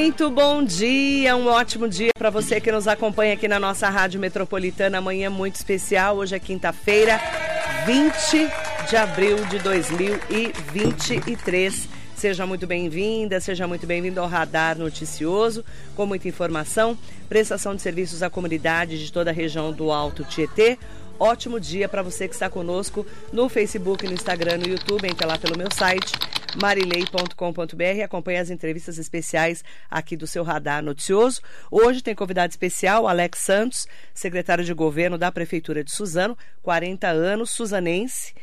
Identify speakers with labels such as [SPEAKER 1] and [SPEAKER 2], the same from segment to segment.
[SPEAKER 1] Muito bom dia, um ótimo dia para você que nos acompanha aqui na nossa Rádio Metropolitana. Amanhã muito especial, hoje é quinta-feira, 20 de abril de 2023. Seja muito bem-vinda, seja muito bem-vindo ao Radar Noticioso, com muita informação, prestação de serviços à comunidade de toda a região do Alto Tietê. Ótimo dia para você que está conosco no Facebook, no Instagram, no YouTube, entre lá pelo meu site marilei.com.br. Acompanhe as entrevistas especiais aqui do seu Radar Noticioso. Hoje tem convidado especial Alex Santos, secretário de governo da Prefeitura de Suzano, 40 anos, suzanense.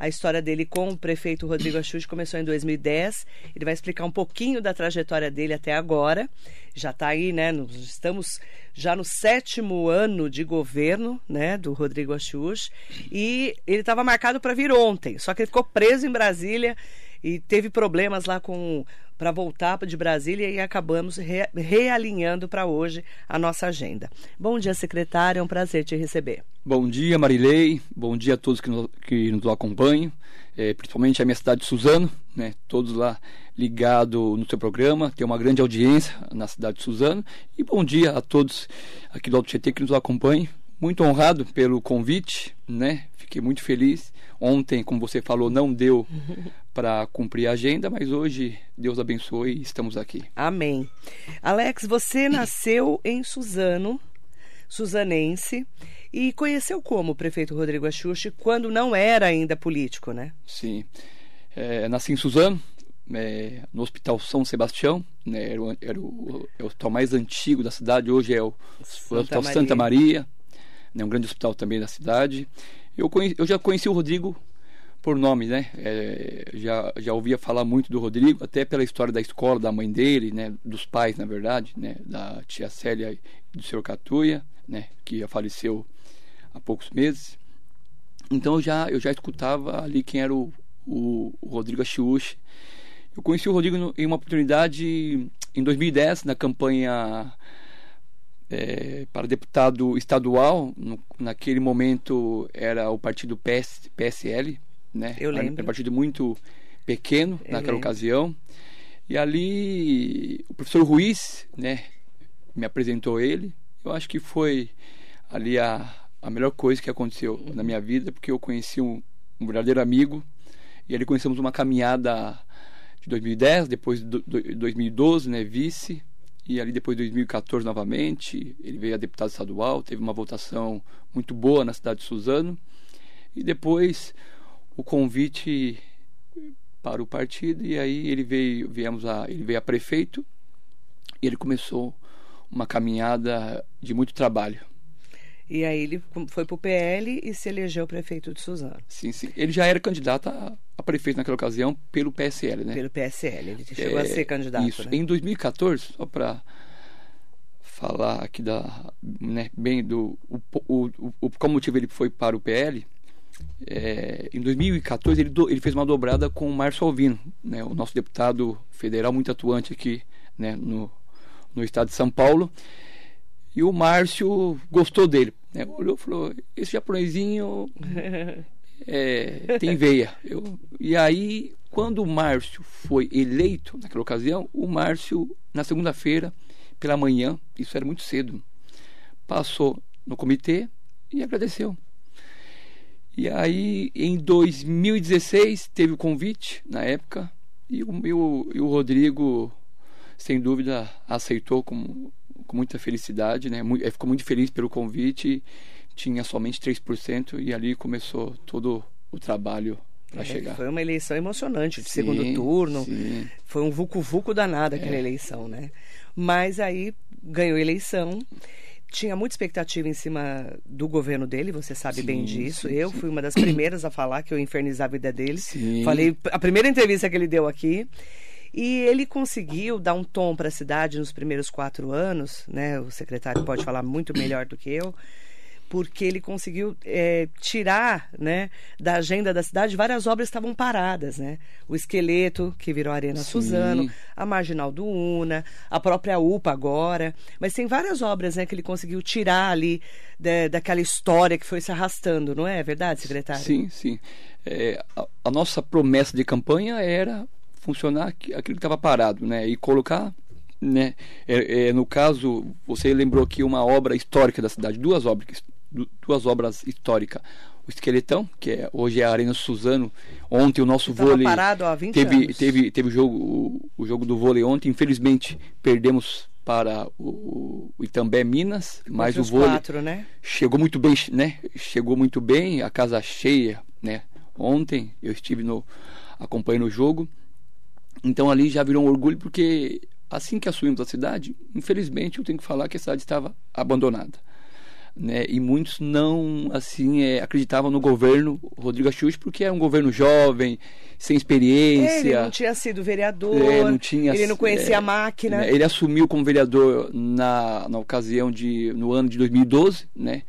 [SPEAKER 1] A história dele com o prefeito Rodrigo Axude começou em 2010. Ele vai explicar um pouquinho da trajetória dele até agora. Já está aí, né? estamos já no sétimo ano de governo, né, do Rodrigo Axude. E ele estava marcado para vir ontem, só que ele ficou preso em Brasília e teve problemas lá com para voltar de Brasília e acabamos re, realinhando para hoje a nossa agenda. Bom dia, secretário, é um prazer te receber.
[SPEAKER 2] Bom dia, Marilei. Bom dia a todos que nos, que nos acompanham, é, principalmente a minha cidade de Suzano, né, todos lá ligados no seu programa, tem uma grande audiência na cidade de Suzano. E bom dia a todos aqui do Alto Tietê que nos acompanham. Muito honrado pelo convite, né? Fiquei muito feliz. Ontem, como você falou, não deu para cumprir a agenda, mas hoje Deus abençoe e estamos aqui.
[SPEAKER 1] Amém. Alex, você nasceu em Suzano, suzanense, e conheceu como o prefeito Rodrigo Axuxi quando não era ainda político, né?
[SPEAKER 2] Sim. É, nasci em Suzano, é, no Hospital São Sebastião, né, era, o, era o, é o, hospital mais antigo da cidade, hoje é o, Santa o Hospital Maria. Santa Maria, né, um grande hospital também da cidade. Eu, conheci, eu já conheci o Rodrigo por nome, né? É, já, já ouvia falar muito do Rodrigo, até pela história da escola, da mãe dele, né? Dos pais, na verdade, né? Da tia Célia e do senhor Catuia, né? Que faleceu há poucos meses. Então eu já, eu já escutava ali quem era o, o, o Rodrigo Achiuchi. Eu conheci o Rodrigo em uma oportunidade em 2010, na campanha é, para deputado estadual. No, naquele momento era o partido PS, PSL, né?
[SPEAKER 1] Eu lembro.
[SPEAKER 2] Era um partido muito pequeno Eu naquela lembro. ocasião. E ali o professor Ruiz, né, me apresentou ele. Eu acho que foi ali a, a melhor coisa que aconteceu na minha vida, porque eu conheci um, um verdadeiro amigo e ali conhecemos uma caminhada de 2010, depois de 2012, né, vice, e ali depois de 2014 novamente, ele veio a deputado estadual, teve uma votação muito boa na cidade de Suzano, e depois o convite para o partido e aí ele veio, viemos a, ele veio a prefeito e ele começou uma caminhada de muito trabalho.
[SPEAKER 1] E aí ele foi para o PL e se elegeu prefeito de Suzano.
[SPEAKER 2] Sim, sim. Ele já era candidato a, a prefeito naquela ocasião pelo PSL, né?
[SPEAKER 1] Pelo PSL, ele chegou é, a ser candidato.
[SPEAKER 2] Isso.
[SPEAKER 1] Né?
[SPEAKER 2] Em 2014, só para falar aqui da, né, bem do o, o, o, qual motivo ele foi para o PL, é, em 2014 ele, do, ele, fez uma dobrada com o Márcio Alvino, né, o nosso deputado federal muito atuante aqui né, no, no estado de São Paulo. E o Márcio gostou dele. Né, olhou e falou: Esse japonesinho é, tem veia. Eu, e aí, quando o Márcio foi eleito naquela ocasião, o Márcio, na segunda-feira, pela manhã, isso era muito cedo, passou no comitê e agradeceu. E aí, em 2016, teve o convite, na época, e o, e o, e o Rodrigo, sem dúvida, aceitou com, com muita felicidade, né? Muito, ficou muito feliz pelo convite, tinha somente 3%, e ali começou todo o trabalho para é, chegar.
[SPEAKER 1] Foi uma eleição emocionante, de sim, segundo turno. Sim. Foi um vucu-vucu danado aquela é. eleição, né? Mas aí ganhou a eleição tinha muita expectativa em cima do governo dele, você sabe sim, bem disso. Eu fui uma das primeiras a falar que eu infernizava a vida dele. Falei a primeira entrevista que ele deu aqui. E ele conseguiu dar um tom para a cidade nos primeiros quatro anos, né? O secretário pode falar muito melhor do que eu porque ele conseguiu é, tirar né, da agenda da cidade várias obras que estavam paradas. Né? O Esqueleto, que virou Arena Sim. Suzano, a Marginal do Una, a própria UPA agora. Mas tem várias obras né, que ele conseguiu tirar ali da, daquela história que foi se arrastando, não é verdade, secretário?
[SPEAKER 2] Sim, sim. É, a, a, nossa promessa de campanha era funcionar aquilo que estava parado, né? E colocar né? É, é, no caso, você lembrou aqui uma obra histórica da cidade, duas obras, duas obras históricas. O Esqueletão, que é, hoje é a Arena Suzano. Ontem o nosso
[SPEAKER 1] Tava
[SPEAKER 2] vôlei
[SPEAKER 1] parado há 20
[SPEAKER 2] teve,
[SPEAKER 1] anos.
[SPEAKER 2] teve teve o jogo o, jogo do vôlei ontem. Infelizmente perdemos para o, o Itambé Minas, mas
[SPEAKER 1] Contra
[SPEAKER 2] o vôlei
[SPEAKER 1] quatro, né?
[SPEAKER 2] chegou muito bem, né? Chegou muito bem, a casa cheia, né? Ontem eu estive no acompanhando o jogo. Então ali já virou um orgulho porque assim que assumimos a cidade, infelizmente eu tenho que falar que a cidade estava abandonada. Né? E muitos não assim é, acreditavam no governo Rodrigo Axux porque era um governo jovem, sem experiência.
[SPEAKER 1] Ele não tinha sido vereador,
[SPEAKER 2] É, não tinha-
[SPEAKER 1] ele não conhecia
[SPEAKER 2] é,
[SPEAKER 1] a máquina.
[SPEAKER 2] né? Ele assumiu como vereador na, na ocasião de no ano de 2012, né?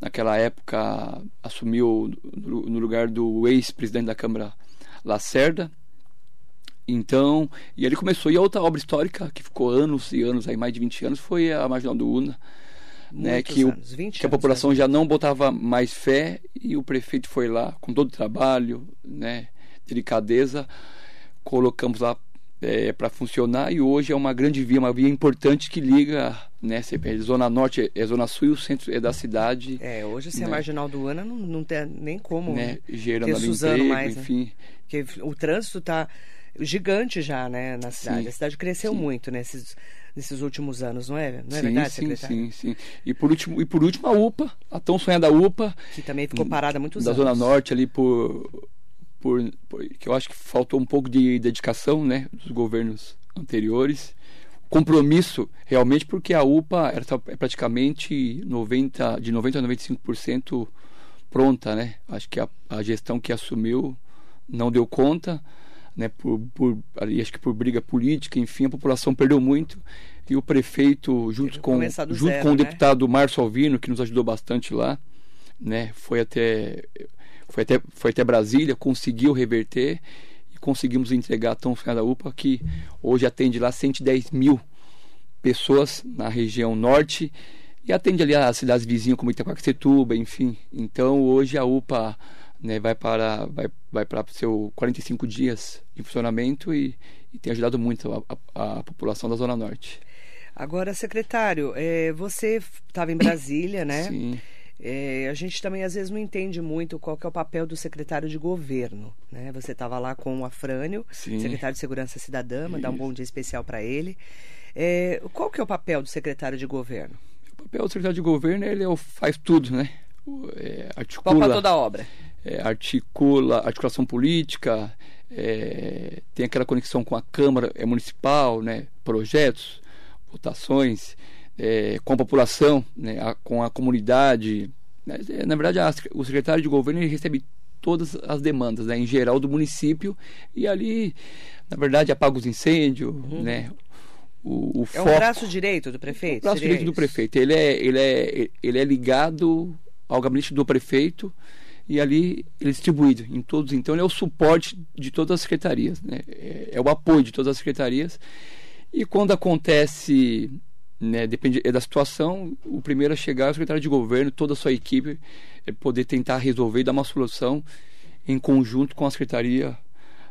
[SPEAKER 2] Naquela época assumiu no, no lugar do ex-presidente da Câmara Lacerda. Então, e ele começou. E a outra obra histórica que ficou anos e anos, aí mais de 20 anos, foi a Marginal do Una, né? Que, o-
[SPEAKER 1] anos, 20
[SPEAKER 2] que a
[SPEAKER 1] anos,
[SPEAKER 2] população
[SPEAKER 1] né?
[SPEAKER 2] já não botava mais fé e o prefeito foi lá com todo o trabalho, né? Delicadeza, colocamos lá para funcionar e hoje é uma grande via, uma via importante que liga, né? Zona Norte é, é Zona Sul e o centro é da cidade,
[SPEAKER 1] É, hoje sem a
[SPEAKER 2] né?
[SPEAKER 1] marginal do Ana não, não tem nem como.
[SPEAKER 2] né? Gerando
[SPEAKER 1] ter Suzano
[SPEAKER 2] emprego,
[SPEAKER 1] mais, né?
[SPEAKER 2] enfim.
[SPEAKER 1] Porque o trânsito está gigante já, né, na cidade.
[SPEAKER 2] Sim,
[SPEAKER 1] A cidade cresceu
[SPEAKER 2] sim.
[SPEAKER 1] muito nesses, nesses últimos anos, não é? Não é
[SPEAKER 2] sim,
[SPEAKER 1] verdade,
[SPEAKER 2] sim,
[SPEAKER 1] secretário?
[SPEAKER 2] sim, sim. E por último, e por último a UPA, a tão sonhada UPA,
[SPEAKER 1] Que também ficou parada há muitos
[SPEAKER 2] da
[SPEAKER 1] anos.
[SPEAKER 2] Zona Norte ali por, por, por- que eu acho que faltou um pouco de dedicação, né, dos governos anteriores. Compromisso realmente porque a UPA era é praticamente 90 de 90 a 95% pronta, né? Acho que a, a gestão que assumiu não deu conta, né, por, por acho que por briga política, enfim, a população perdeu muito e o prefeito junto com junto
[SPEAKER 1] zero,
[SPEAKER 2] com o
[SPEAKER 1] né?
[SPEAKER 2] deputado Márcio Alvino, que nos ajudou bastante lá, né? Foi até foi até foi até Brasília, conseguiu reverter e conseguimos entregar a tão sonhada UPA que hoje atende lá 110 mil pessoas na região norte e atende ali as cidades vizinhas como Itaquaquecetuba, enfim. Então hoje a UPA né, vai para vai, vai para seu 45 dias em funcionamento e, e tem ajudado muito a, a- a população da zona norte.
[SPEAKER 1] Agora, secretário, é, você estava em Brasília, né?
[SPEAKER 2] Sim.
[SPEAKER 1] É, a gente também às vezes não entende muito qual é o papel do secretário de governo, né? Você estava lá com o Afrânio,
[SPEAKER 2] Sim.
[SPEAKER 1] secretário de Segurança Cidadã, mandar um bom dia especial para ele. É, qual que é o papel do secretário de governo?
[SPEAKER 2] O papel do secretário de governo ele é o faz tudo, né? É, articula,
[SPEAKER 1] toda a obra?
[SPEAKER 2] É, articula articulação política, é, tem aquela conexão com a Câmara é, Municipal, né? projetos, votações, é, com a população, né? a- com a comunidade. né? É, Na verdade, a- o secretário de governo recebe todas as demandas, né? em geral, do município, e ali, na verdade, apaga os incêndios, né? O, o
[SPEAKER 1] Uhum. É um
[SPEAKER 2] foco-
[SPEAKER 1] braço direito do prefeito?
[SPEAKER 2] o braço
[SPEAKER 1] seria
[SPEAKER 2] direito do
[SPEAKER 1] isso?
[SPEAKER 2] prefeito. Ele é, ele, é, ele é ligado ao gabinete do prefeito e ali ele é distribuído em todos. Então ele é o suporte de todas as secretarias, né? é, é o apoio de todas as secretarias. E quando acontece, né, depende é da situação, o primeiro a chegar é o secretário de governo, toda a sua equipe, é poder tentar resolver e dar uma solução em conjunto com a secretaria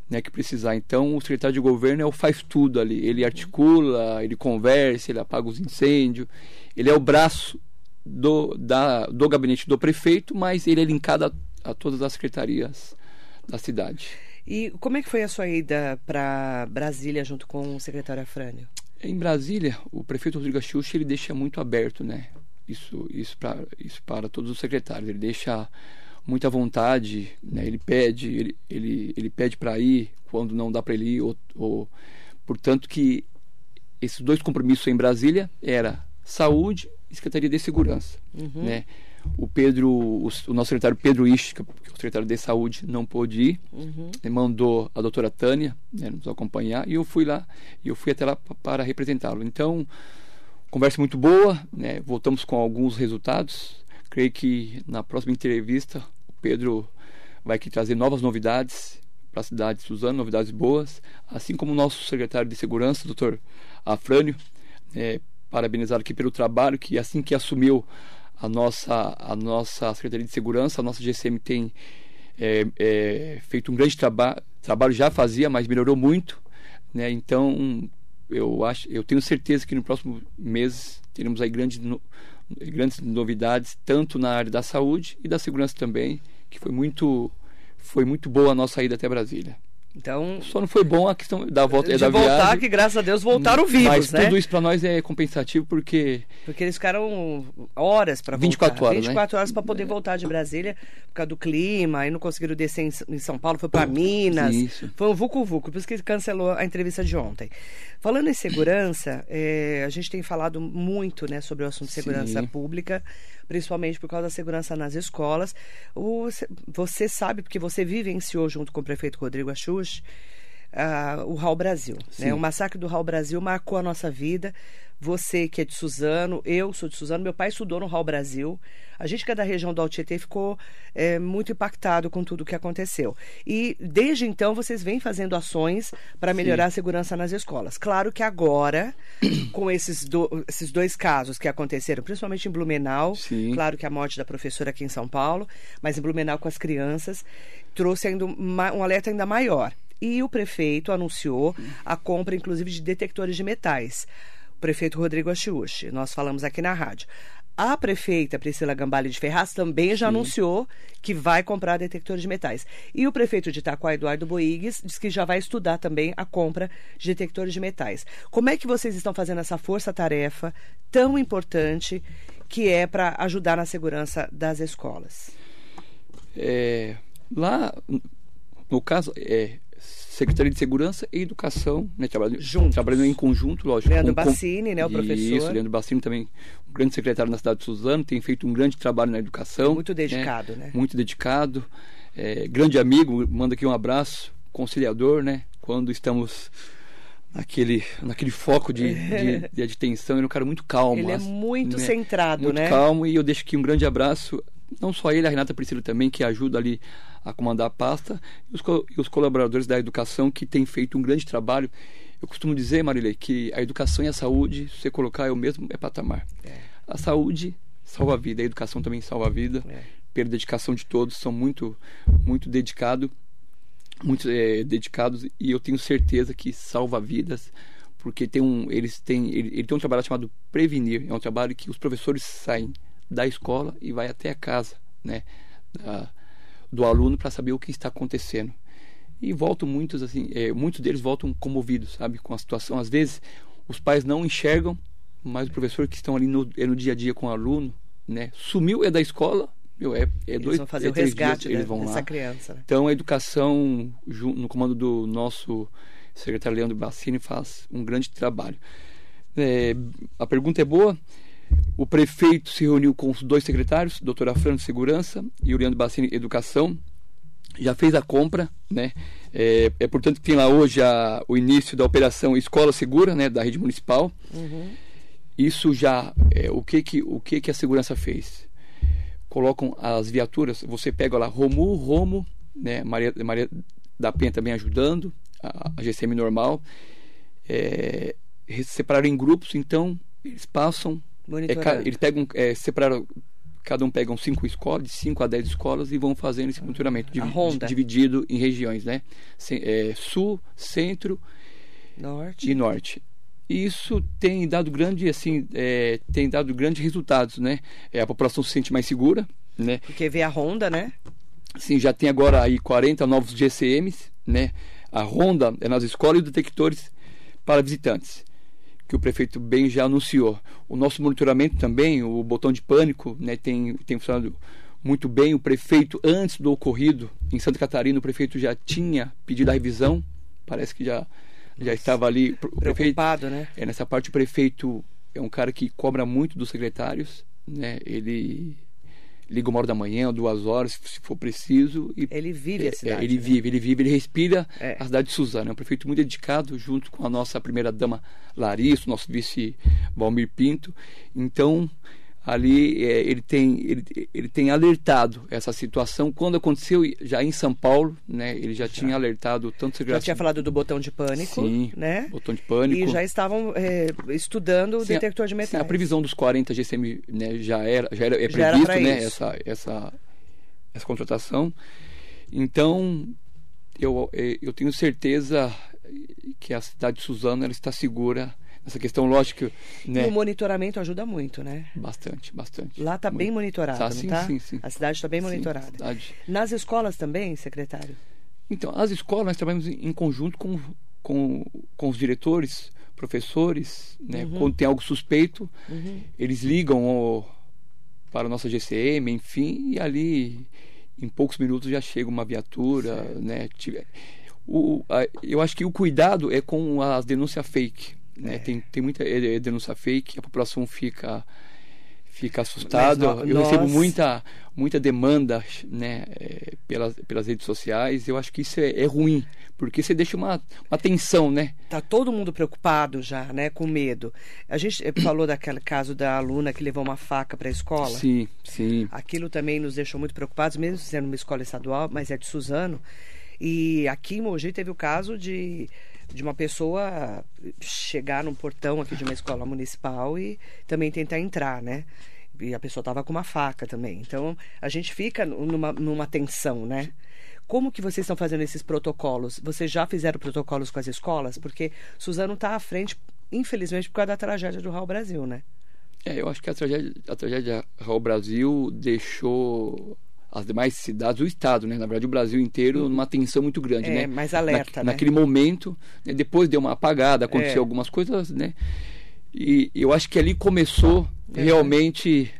[SPEAKER 2] né, que precisar. Então, o secretário de governo é o faz tudo ali. Ele articula, ele conversa, ele apaga os incêndios. Ele é o braço do, da, do gabinete do prefeito, mas ele é linkado a, a todas as secretarias da cidade.
[SPEAKER 1] E como é que foi a sua ida para Brasília junto com o secretário Afrânio?
[SPEAKER 2] Em Brasília, o prefeito Rodrigo Axuxa, ele deixa muito aberto, né? Isso, isso, pra, isso para todos os secretários. Ele deixa muita vontade, né? Ele pede, ele, ele, ele pede para ir quando não dá para ele ir, ou, ou, portanto que esses dois compromissos em Brasília era saúde e secretaria de segurança,
[SPEAKER 1] Uhum.
[SPEAKER 2] né? O Pedro, o, o nosso secretário Pedro Isch, que é o secretário de saúde, não pôde ir.
[SPEAKER 1] Uhum.
[SPEAKER 2] Mandou a doutora Tânia né, nos acompanhar e eu fui lá e eu fui até lá pa- para representá-lo. Então, conversa muito boa, né? voltamos com alguns resultados. Creio que na próxima entrevista o Pedro vai aqui trazer novas novidades para a cidade de Suzano, novidades boas, assim como o nosso secretário de segurança, doutor Afrânio, é, parabenizar aqui pelo trabalho que assim que assumiu a nossa a nossa secretaria de segurança, a nossa GCM tem é, é, feito um grande trabalho, trabalho já fazia, mas melhorou muito, né? Então eu acho, eu tenho certeza que no próximo mês teremos aí grandes, no, grandes novidades, tanto na área da saúde e da segurança também, que foi muito, foi muito boa a nossa ida até Brasília.
[SPEAKER 1] Então,
[SPEAKER 2] só não foi bom a questão da volta
[SPEAKER 1] de
[SPEAKER 2] é da
[SPEAKER 1] voltar,
[SPEAKER 2] viagem.
[SPEAKER 1] que graças a Deus voltaram vivos,
[SPEAKER 2] Mas
[SPEAKER 1] né?
[SPEAKER 2] tudo isso para nós é compensativo porque
[SPEAKER 1] porque eles ficaram horas para voltar.
[SPEAKER 2] 24 horas,
[SPEAKER 1] 24
[SPEAKER 2] né?
[SPEAKER 1] horas para poder voltar de Brasília por causa do clima, aí não conseguiram descer em, em São Paulo, foi para Minas.
[SPEAKER 2] Isso.
[SPEAKER 1] Foi um vucu vucu, por isso que cancelou a entrevista de ontem. Falando em segurança, é, a gente tem falado muito, né, sobre o assunto de segurança
[SPEAKER 2] Sim.
[SPEAKER 1] pública, principalmente por causa da segurança nas escolas. O- você sabe porque você vivenciou junto com o prefeito Rodrigo Axux ah, o Raul Brasil. Né?
[SPEAKER 2] Sim.
[SPEAKER 1] O massacre do Raul Brasil marcou a nossa vida. Você que é de Suzano, eu sou de Suzano, meu pai estudou no Raul Brasil. A gente que é da região do Altietê ficou é, muito impactado com tudo o que aconteceu. E desde então vocês vêm fazendo ações para melhorar a segurança nas escolas. Claro que agora, com esses, do- esses dois casos que aconteceram, principalmente em Blumenau,
[SPEAKER 2] Sim.
[SPEAKER 1] claro que a morte da professora aqui em São Paulo, mas em Blumenau com as crianças, trouxe ainda uma- um alerta ainda maior. E o prefeito anunciou a compra, inclusive, de detectores de metais. O prefeito Rodrigo Achiuchi, nós falamos aqui na rádio. A prefeita Priscila Gambale de Ferraz também já anunciou que vai comprar detectores de metais. E o prefeito de Itaquá, Eduardo Boigues, diz que já vai estudar também a compra de detectores de metais. Como é que vocês estão fazendo essa força-tarefa tão importante que é para ajudar na segurança das escolas?
[SPEAKER 2] É, lá, no caso, é Secretaria de Segurança e Educação, né, trabalhando,
[SPEAKER 1] Juntos.
[SPEAKER 2] trabalhando em conjunto, lógico.
[SPEAKER 1] Leandro
[SPEAKER 2] com-
[SPEAKER 1] Bassini, né, o professor.
[SPEAKER 2] Isso, Leandro Bassini também, um grande secretário na cidade de Suzano, tem feito um grande trabalho na educação.
[SPEAKER 1] Muito dedicado, né?
[SPEAKER 2] Muito dedicado. É, grande amigo, manda aqui um abraço, conciliador, né? Quando estamos naquele, naquele foco de, de, de, de tensão, ele é um cara muito calmo.
[SPEAKER 1] Ele é
[SPEAKER 2] as-
[SPEAKER 1] muito
[SPEAKER 2] né?
[SPEAKER 1] centrado,
[SPEAKER 2] muito
[SPEAKER 1] né?
[SPEAKER 2] calmo e eu deixo aqui um grande abraço não só ele a Renata Priscila também que ajuda ali a comandar a pasta. E os, co- e os colaboradores da educação que têm feito um grande trabalho. Eu costumo dizer Marilei que a educação e a saúde se você colocar é o mesmo é patamar.
[SPEAKER 1] É.
[SPEAKER 2] a saúde salva a vida a educação também salva a vida.
[SPEAKER 1] É.
[SPEAKER 2] pela dedicação de todos são muito muito dedicados muito eh, dedicados. E eu tenho certeza que salva vidas porque tem um eles têm ele, ele tem um trabalho chamado prevenir. É um trabalho que os professores saem da escola e vai até a casa né da- do aluno para saber o que está acontecendo e voltam muitos assim eh, muitos deles voltam comovidos sabe com a situação às vezes os pais não enxergam mas os professores que estão ali no, é no dia a dia com o aluno né sumiu é da escola meu, é, é
[SPEAKER 1] Eles
[SPEAKER 2] dois
[SPEAKER 1] vão fazer
[SPEAKER 2] é
[SPEAKER 1] o resgate
[SPEAKER 2] dias, eles vão
[SPEAKER 1] dessa
[SPEAKER 2] lá
[SPEAKER 1] criança. né?
[SPEAKER 2] então, a educação, no comando do nosso secretário Leandro Bassini, faz um grande trabalho. É, a pergunta é boa. O prefeito se reuniu com os dois secretários, doutora Fran Segurança e o Leandro Bassini Educação. Já fez a compra, né? É, é portanto que tem lá hoje a- o início da operação Escola Segura, né, da rede municipal.
[SPEAKER 1] Uhum.
[SPEAKER 2] Isso já é, o que que o que que a segurança fez? Colocam as viaturas, você pega lá Romu, Romo, né, Maria, Maria da Penha também ajudando, a, a GCM normal, é, separaram em grupos, então eles passam, é, eles pegam, é, separaram, cada um pegam cinco escolas, de 5 a 10 escolas e vão fazendo esse monitoramento
[SPEAKER 1] ronda.
[SPEAKER 2] dividido em regiões, né? Ce- é, sul, centro
[SPEAKER 1] Norte.
[SPEAKER 2] e norte. Isso tem dado grande, assim, é, tem dado grandes resultados, né? É, a população se sente mais segura, né?
[SPEAKER 1] Porque vê a Honda, né?
[SPEAKER 2] Sim, já tem agora aí 40 novos GCMs, né? A ronda é nas escolas e os detectores para visitantes, que o prefeito bem já anunciou. O nosso monitoramento também, o botão de pânico, né, tem, tem funcionado muito bem. O prefeito, antes do ocorrido em Santa Catarina, o prefeito já tinha pedido a revisão, parece que já, já estava ali. O prefeito,
[SPEAKER 1] Preocupado, né?
[SPEAKER 2] é, nessa parte o prefeito é um cara que cobra muito dos secretários, né? Ele liga uma hora da manhã, duas horas, se for preciso. E,
[SPEAKER 1] Ele vive
[SPEAKER 2] é,
[SPEAKER 1] a cidade.
[SPEAKER 2] é, ele
[SPEAKER 1] né?
[SPEAKER 2] vive, ele vive, ele respira
[SPEAKER 1] É.
[SPEAKER 2] a cidade de Suzano. É um prefeito muito dedicado, junto com a nossa primeira dama Larissa, o nosso vice Valmir Pinto. Então, ali é, ele, tem, ele, ele tem alertado essa situação. Quando aconteceu já em São Paulo, né? Ele já, tinha alertado tanto
[SPEAKER 1] Já
[SPEAKER 2] secretário
[SPEAKER 1] tinha falado do botão de pânico,
[SPEAKER 2] Sim,
[SPEAKER 1] né?
[SPEAKER 2] botão de pânico.
[SPEAKER 1] E já estavam é, estudando o
[SPEAKER 2] Sim,
[SPEAKER 1] detector de metais.
[SPEAKER 2] Sim, a previsão dos 40 GCM né, já era, já era, é
[SPEAKER 1] Já era
[SPEAKER 2] previsto né,
[SPEAKER 1] isso.
[SPEAKER 2] essa, essa, essa contratação. Então, eu, eh, eu tenho certeza que a cidade de Suzano ela está segura essa questão lógica, né?
[SPEAKER 1] E o monitoramento ajuda muito, né?
[SPEAKER 2] Bastante, bastante.
[SPEAKER 1] Lá está bem monitorado, tá,
[SPEAKER 2] sim,
[SPEAKER 1] tá?
[SPEAKER 2] Sim, sim.
[SPEAKER 1] A cidade está bem monitorada. Cidade... Nas escolas também, secretário?
[SPEAKER 2] Então, as escolas nós trabalhamos em conjunto com, com, com os diretores, professores, né? Uhum. Quando tem algo suspeito, uhum. eles ligam o, para a nossa GCM, enfim, e ali em poucos minutos já chega uma viatura, certo. né? O, a, eu acho que o cuidado é com as denúncias fake. Né? É. Tem, tem muita é, é denúncia fake, a população fica fica assustada. Eu nós... recebo muita muita demanda né, pelas, pelas redes sociais. Eu acho que isso é, é, ruim, porque você deixa uma, uma tensão, né?
[SPEAKER 1] Tá todo mundo preocupado já, né? Com medo. A gente eh, falou daquele caso da aluna que levou uma faca para a escola.
[SPEAKER 2] Sim, sim.
[SPEAKER 1] Aquilo também nos deixou muito preocupados, mesmo sendo uma escola estadual, mas é de Suzano. E aqui em Mogi teve o caso de, de uma pessoa chegar num portão aqui de uma escola municipal e também tentar entrar, né? E a pessoa estava com uma faca também. Então a gente fica numa, numa tensão, né? Como que vocês estão fazendo esses protocolos? Vocês já fizeram protocolos com as escolas? Porque Suzano está à frente, infelizmente, por causa da tragédia do Raul Brasil, né?
[SPEAKER 2] É, eu acho que a tragédia, a tragédia Raul Brasil deixou as demais cidades, o estado, né? Na verdade, o Brasil inteiro uhum. numa tensão muito grande,
[SPEAKER 1] é,
[SPEAKER 2] né?
[SPEAKER 1] mais alerta,
[SPEAKER 2] Na,
[SPEAKER 1] né?
[SPEAKER 2] Naquele momento, né? depois deu uma apagada, aconteceu é. algumas coisas, né? E eu acho que ali começou é. realmente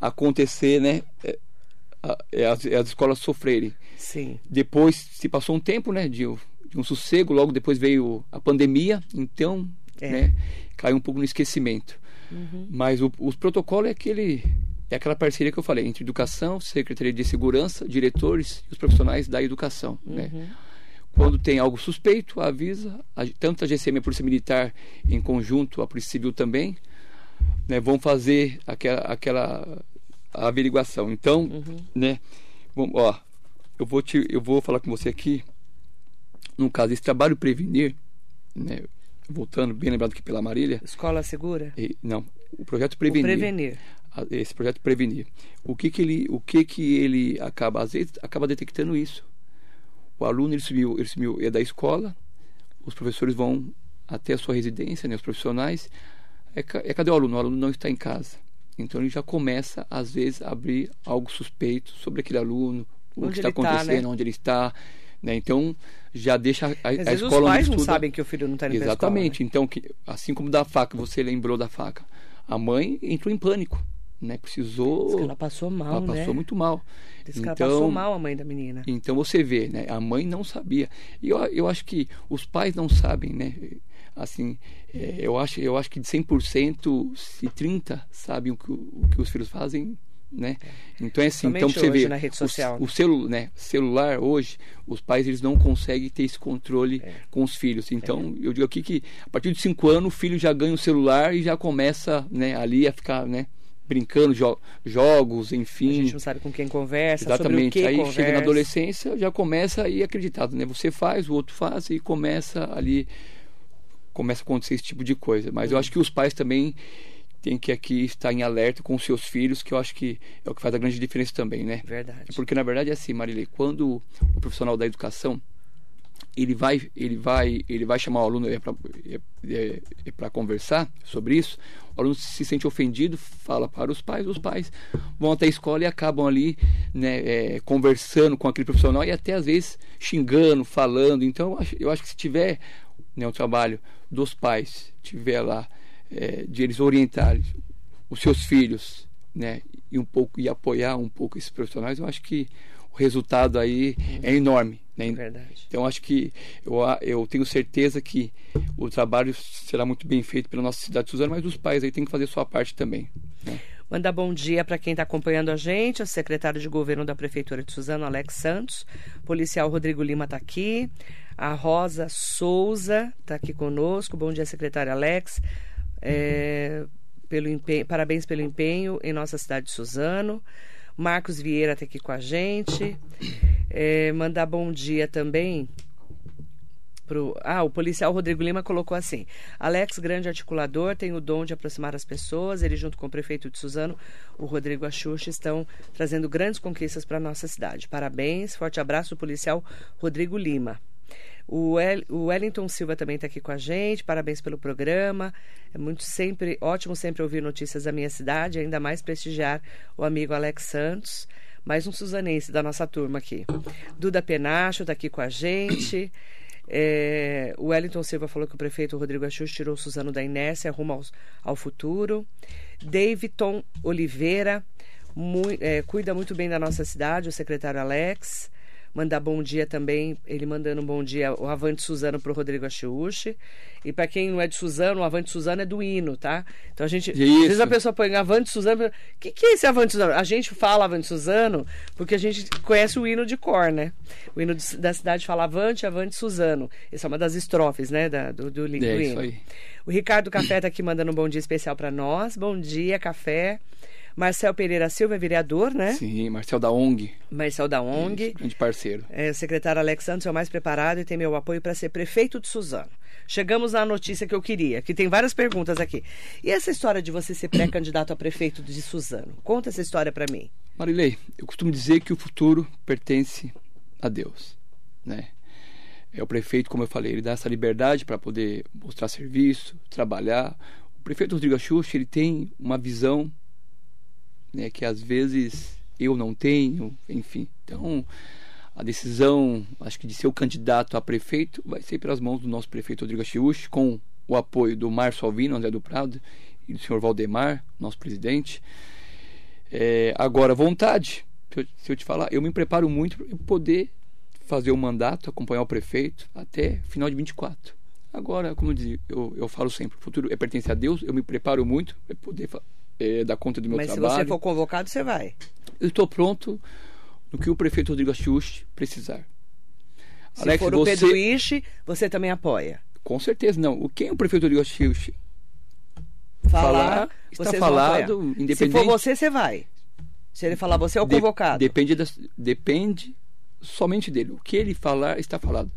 [SPEAKER 2] a acontecer, né? É, é as, as, escolas sofrerem.
[SPEAKER 1] Sim.
[SPEAKER 2] Depois se passou um tempo, né? De, de um sossego, logo depois veio a pandemia, então, é. né? Caiu um pouco no esquecimento. Uhum. Mas o, os protocolos é aquele é aquela parceria que eu falei entre educação, secretaria de segurança, diretores e os profissionais da educação. Né? Uhum. Né? Quando tem algo suspeito, avisa, a, tanto a GCM, a Polícia Militar, em conjunto, a Polícia Civil também, né, vão fazer aquela, aquela averiguação. Então, uhum. né, bom, ó, eu vou, te, eu vou falar com você aqui, no caso, esse trabalho prevenir, né, voltando, bem lembrado aqui pela Marília.
[SPEAKER 1] Escola Segura?
[SPEAKER 2] E, não, o projeto Prevenir.
[SPEAKER 1] O prevenir
[SPEAKER 2] esse projeto prevenir. O que que ele, o que que ele acaba às vezes acaba detectando isso. O aluno ele subiu, ele subiu é da escola, os professores vão até a sua residência, né, os profissionais. É, é cadê o aluno? O aluno não está em casa. Então ele já começa às vezes a abrir algo suspeito sobre aquele aluno, o que está acontecendo, tá, né? onde ele está. Né? Então já deixa a, a
[SPEAKER 1] Às vezes
[SPEAKER 2] escola
[SPEAKER 1] os pais não sabem que o filho não está indo
[SPEAKER 2] Exatamente.
[SPEAKER 1] Escola,
[SPEAKER 2] né? Então que, assim como da faca, você lembrou da faca, a mãe entrou em pânico né? Precisou.
[SPEAKER 1] Diz que ela passou mal,
[SPEAKER 2] ela
[SPEAKER 1] né?
[SPEAKER 2] passou muito mal.
[SPEAKER 1] Diz então, passou mal a mãe da menina.
[SPEAKER 2] Então você vê, né? A mãe não sabia. E eu, eu acho que os pais não sabem, né? Assim, é, eu, acho, eu acho que de 100%, se 30 sabem o que, o que os filhos fazem, né? Então é assim, então você vê
[SPEAKER 1] social,
[SPEAKER 2] o, o celu, né, celular hoje, os pais eles não conseguem ter esse controle é. com os filhos. Então é. eu digo aqui que a partir de 5 anos o filho já ganha o celular e já começa, né, ali a ficar, né, brincando jo jogos, enfim. A
[SPEAKER 1] gente não sabe com quem conversa,
[SPEAKER 2] Exatamente.
[SPEAKER 1] Aí
[SPEAKER 2] conversa. chega na adolescência, já começa a ir acreditado, né? Você faz, o outro faz e começa ali começa a acontecer esse tipo de coisa. Mas uhum. eu acho que os pais também têm que aqui estar em alerta com os seus filhos, que eu acho que é o que faz a grande diferença também, né?
[SPEAKER 1] Verdade.
[SPEAKER 2] Porque na verdade é assim, Marilei, quando o profissional da educação ele vai ele vai ele vai chamar o aluno é para é, é, é conversar sobre isso o aluno se sente ofendido fala para os pais os pais vão até a escola e acabam ali né, é, conversando com aquele profissional e até às vezes xingando falando. Então eu acho, eu acho que se tiver né, um trabalho dos pais tiver lá é, de eles orientarem os seus filhos né e um pouco e apoiar um pouco esses profissionais eu acho que o resultado aí é enorme. Né?
[SPEAKER 1] Verdade.
[SPEAKER 2] Então acho que eu, eu tenho certeza que o trabalho será muito bem feito pela nossa cidade de Suzano, mas os pais aí têm que fazer a sua parte também. Né?
[SPEAKER 1] Mandar bom dia para quem está acompanhando a gente, o secretário de governo da Prefeitura de Suzano, Alex Santos, policial Rodrigo Lima está aqui, a Rosa Souza está aqui conosco. Bom dia, secretário Alex. É, pelo empenho, parabéns pelo empenho em nossa cidade de Suzano. Marcos Vieira está aqui com a gente. É, mandar bom dia também. Pro, ah, o policial Rodrigo Lima colocou assim: Alex, grande articulador, tem o dom de aproximar as pessoas. Ele, junto com o prefeito de Suzano, o Rodrigo Axuxa, estão trazendo grandes conquistas para a nossa cidade. Parabéns, forte abraço policial Rodrigo Lima. O, El, o Wellington Silva também está aqui com a gente. Parabéns pelo programa. É muito sempre ótimo sempre ouvir notícias da minha cidade, ainda mais prestigiar o amigo Alex Santos. Mais um suzanense da nossa turma aqui. Duda Penacho está aqui com a gente. É, o Wellington Silva falou que o prefeito Rodrigo Axux tirou Suzano da inércia rumo ao, ao futuro. Davidton Oliveira é, cuida muito bem da nossa cidade, o secretário Alex mandar bom dia também, ele mandando um bom dia, o Avante Suzano para o Rodrigo Achiuchi. E para quem não é de Suzano, o Avante Suzano é do hino, tá? Então a gente. Isso. Às vezes a pessoa põe Avante Suzano. O que, que é esse Avante Suzano? A gente fala Avante Suzano porque a gente conhece o hino de cor, né? O hino da cidade fala Avante, Avante Suzano. Essa é uma das estrofes, né? Da, do, do, do é, hino. O Ricardo Café está aqui mandando um bom dia especial para nós. Bom dia, Café. Marcel Pereira Silva, vereador, né?
[SPEAKER 2] Sim, Marcel da ONG.
[SPEAKER 1] Marcel da ONG.
[SPEAKER 2] Isso, grande parceiro.
[SPEAKER 1] É, o secretário Alex Santos é o mais preparado e tem meu apoio para ser prefeito de Suzano. Chegamos na notícia que eu queria, que tem várias perguntas aqui. E essa história de você ser pré-candidato a prefeito de Suzano? Conta essa história para mim.
[SPEAKER 2] Marilei, eu costumo dizer que o futuro pertence a Deus, né? É o prefeito, como eu falei, ele dá essa liberdade para poder mostrar serviço, trabalhar. O prefeito Rodrigo Axuxa, ele tem uma visão né, que às vezes eu não tenho, enfim. Então, a decisão, acho que de ser o candidato a prefeito, vai ser pelas mãos do nosso prefeito Rodrigo Achiuchi, com o apoio do Márcio Alvino, André do Prado, e do senhor Valdemar, nosso presidente. É, agora, vontade, se eu, se eu te falar, eu me preparo muito para poder fazer o mandato, acompanhar o prefeito até final de 24. Agora, como eu, dizia, eu, eu falo sempre, o futuro é pertence a Deus, eu me preparo muito para poder é, dar conta do meu
[SPEAKER 1] Mas
[SPEAKER 2] trabalho.
[SPEAKER 1] Mas se você for convocado, você vai.
[SPEAKER 2] Eu estou pronto no que o prefeito Rodrigo Achiuchi precisar.
[SPEAKER 1] Se Alex, for o você... Pedro Ishi, você também apoia?
[SPEAKER 2] Com certeza, não. O quem é o prefeito Rodrigo Achiuchi?
[SPEAKER 1] Falar,
[SPEAKER 2] está falado, independente. Se
[SPEAKER 1] for você, você vai. Se ele falar você é o convocado.
[SPEAKER 2] De, depende, das, depende somente dele. O que ele falar está falado.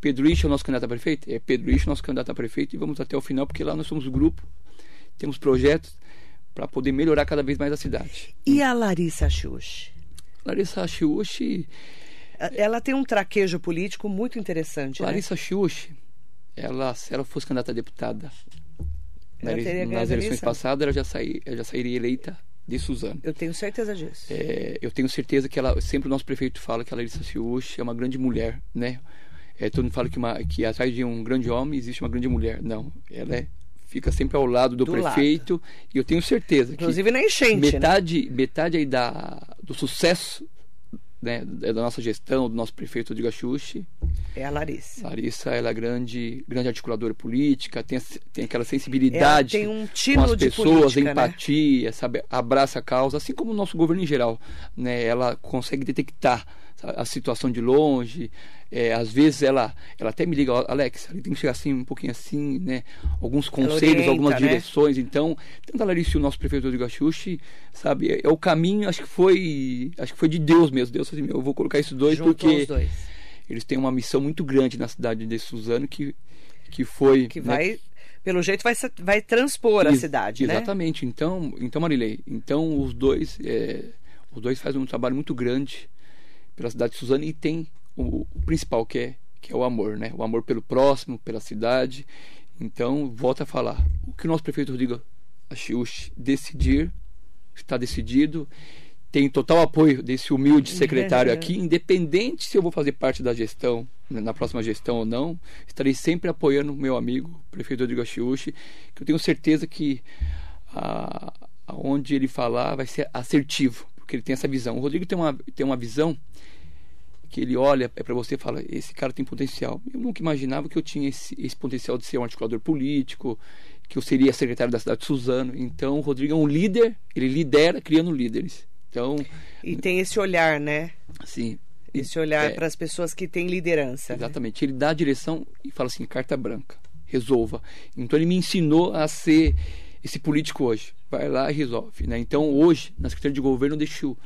[SPEAKER 2] Pedro Ishi é o nosso candidato a prefeito? É Pedro Ishi o nosso candidato a prefeito e vamos até o final, porque lá nós somos grupo, temos projetos para poder melhorar cada vez mais a cidade.
[SPEAKER 1] E a Larissa Xuxi?
[SPEAKER 2] Larissa Xuxi...
[SPEAKER 1] Ela tem um traquejo político muito interessante,
[SPEAKER 2] né? Larissa né? Xuxi, ela, se ela fosse candidata a deputada ela nas eleições passadas, ela já, sair, ela já sairia eleita de Suzano.
[SPEAKER 1] Eu tenho certeza disso.
[SPEAKER 2] É, eu tenho certeza que ela, sempre o nosso prefeito fala que a Larissa Xuxi é uma grande mulher, né? É, todo mundo fala que, uma, que atrás de um grande homem existe uma grande mulher. Não, ela é fica sempre ao lado do, do prefeito. Lado. E eu tenho certeza
[SPEAKER 1] Inclusive que na enchente.
[SPEAKER 2] Né? Metade, né? metade aí da, do sucesso né, da nossa gestão, do nosso prefeito de Gachuchi.
[SPEAKER 1] É a Larissa.
[SPEAKER 2] Larissa, ela é grande, grande articuladora política, tem, tem aquela sensibilidade
[SPEAKER 1] ela tem um
[SPEAKER 2] com as pessoas,
[SPEAKER 1] política,
[SPEAKER 2] né? empatia, né? sabe, abraça a causa, assim como o nosso governo em geral. Né? Ela consegue detectar a situação de longe. É, às vezes ela, ela até me liga, Alex, tem que chegar assim, um pouquinho assim, né? Alguns conselhos, orienta, algumas né? direções. Então, tanto a Larissa e o nosso prefeito Rodrigo Gachuchi, sabe, é, é, o caminho, acho que foi. Acho que foi de Deus mesmo. Deus assim, eu vou colocar esses dois
[SPEAKER 1] Juntou
[SPEAKER 2] porque
[SPEAKER 1] dois.
[SPEAKER 2] eles têm uma missão muito grande na cidade de Suzano que, que foi.
[SPEAKER 1] Que né? vai pelo jeito vai, vai transpor a cidade,
[SPEAKER 2] né? Exatamente. Então, então Marilei, então os dois, é, os dois fazem um trabalho muito grande pela cidade de Suzano e tem o, o, principal que é que é o amor, né? O amor pelo próximo, pela cidade. Então, volta a falar. O que o nosso prefeito Rodrigo Achiuchi decidir está decidido. Tem total apoio desse humilde secretário aqui, independente se eu vou fazer parte da gestão, né, na próxima gestão ou não, estarei sempre apoiando o meu amigo, o prefeito Rodrigo Achiuchi, que eu tenho certeza que a, aonde ele falar vai ser assertivo, porque ele tem essa visão. O Rodrigo tem uma, tem uma visão que ele olha é para você e fala: esse cara tem potencial. Eu nunca imaginava que eu tinha esse, esse potencial de ser um articulador político, que eu seria secretário da cidade de Suzano. Então, o Rodrigo é um líder, ele lidera criando líderes. Então,
[SPEAKER 1] e tem esse olhar, né?
[SPEAKER 2] Sim.
[SPEAKER 1] Esse olhar é, para as pessoas que têm liderança.
[SPEAKER 2] Né? Exatamente. Né? Ele dá a direção e fala assim: carta branca, resolva. Então, ele me ensinou a ser esse político hoje. Vai lá e resolve. Né? Então, hoje, na Secretaria de Governo, eu deixo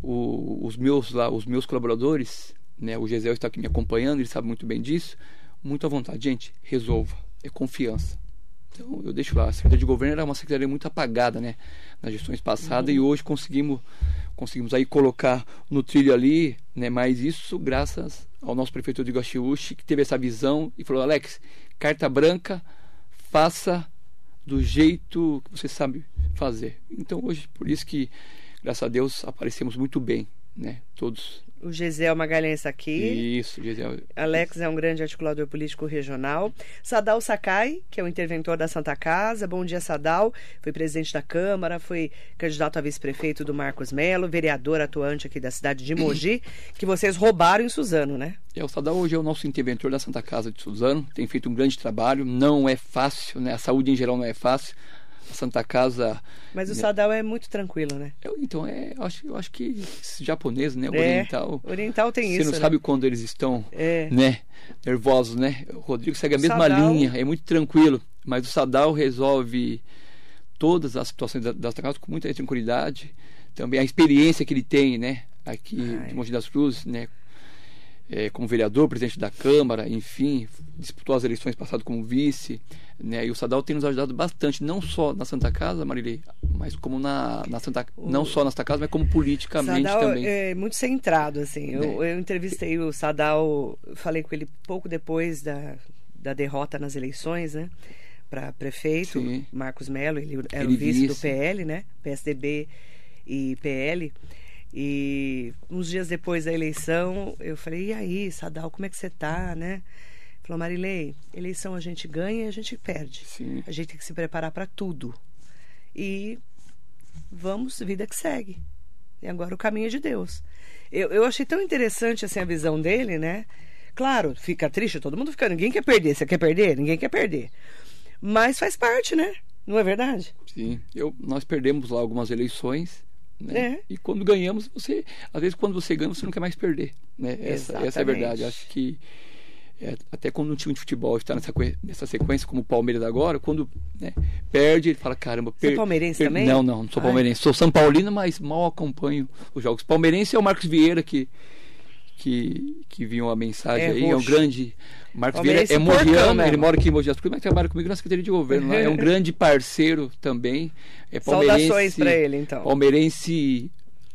[SPEAKER 2] o, os meus lá, os meus colaboradores, né, o Gisel está aqui me acompanhando, ele sabe muito bem disso, muito à vontade, gente, resolva, é confiança. Então, eu deixo lá. A Secretaria de Governo era uma secretaria muito apagada, né? Nas gestões passadas uhum. e hoje conseguimos, conseguimos aí colocar no trilho ali, né? Mas isso graças ao nosso prefeito de Guaxiúchi, que teve essa visão e falou, Alex, carta branca, faça do jeito que você sabe fazer. Então, hoje, por isso que, graças a Deus, aparecemos muito bem, né? Todos
[SPEAKER 1] o Gisel Magalhães está aqui.
[SPEAKER 2] Isso, Gisel.
[SPEAKER 1] Alex é um grande articulador político regional. Sadal Sakai, que é o interventor da Santa Casa. Bom dia, Sadal. Foi presidente da Câmara, foi candidato a vice-prefeito do Marcos Melo, vereador atuante aqui da cidade de Mogi, que vocês roubaram em Suzano, né?
[SPEAKER 2] É, o Sadal hoje é o nosso interventor da Santa Casa de Suzano. Tem feito um grande trabalho. Não é fácil, né? A saúde em geral não é fácil. Santa Casa.
[SPEAKER 1] Mas o né? Sadal é muito tranquilo, né?
[SPEAKER 2] Eu, então, é, eu, acho, eu acho que japonês, né? O é, oriental.
[SPEAKER 1] Oriental tem
[SPEAKER 2] você
[SPEAKER 1] isso.
[SPEAKER 2] Você não
[SPEAKER 1] né?
[SPEAKER 2] sabe quando eles estão é. né, nervosos, né? O Rodrigo segue a mesma Sadal... linha, é muito tranquilo. Mas o Sadal resolve todas as situações da, da casa com muita tranquilidade. Também a experiência que ele tem, né? Aqui Ai. de Monte das Cruzes, né? É, como vereador, presidente da Câmara, enfim, disputou as eleições passadas como vice. Né? E o Sadal tem nos ajudado bastante, não só na Santa Casa, Marilei, mas como na, na Santa não só na Santa Casa, mas como politicamente
[SPEAKER 1] Sadal
[SPEAKER 2] também.
[SPEAKER 1] É muito centrado, assim. Eu, é. eu entrevistei o Sadal, falei com ele pouco depois da, da derrota nas eleições, né? Para prefeito, Sim. Marcos Melo, ele era ele o vice, vice do PL, né? PSDB e PL. E uns dias depois da eleição, eu falei: e aí, Sadal, como é que você tá, né? Falou, Marilei, eleição a gente ganha e a gente perde.
[SPEAKER 2] Sim.
[SPEAKER 1] A gente tem que se preparar para tudo. E vamos, vida que segue. E agora o caminho é de Deus. Eu, eu achei tão interessante assim a visão dele, né? Claro, fica triste, todo mundo fica. Ninguém quer perder. Você quer perder? Ninguém quer perder. Mas faz parte, né? Não é verdade?
[SPEAKER 2] Sim. Eu, nós perdemos lá algumas eleições né? É. E quando ganhamos, você. Às vezes, quando você ganha, você não quer mais perder. Né? Essa, essa é a verdade. Acho que. É, até quando um time de futebol está nessa, nessa sequência, como o Palmeiras agora, quando né, perde, ele fala: caramba,
[SPEAKER 1] per, Você é palmeirense per, também?
[SPEAKER 2] Não, não, não sou palmeirense. Ai. Sou São Paulino, mas mal acompanho os jogos. Palmeirense é o Marcos Vieira que que, que viu a mensagem é aí. Roxo. É um grande. Marcos Vieira é mogiano, ele mora aqui em Mogi das Cruzes, mas trabalha comigo na Secretaria de Governo. é um grande parceiro também. É
[SPEAKER 1] palmeirense. Saudações para ele, então.
[SPEAKER 2] Palmeirense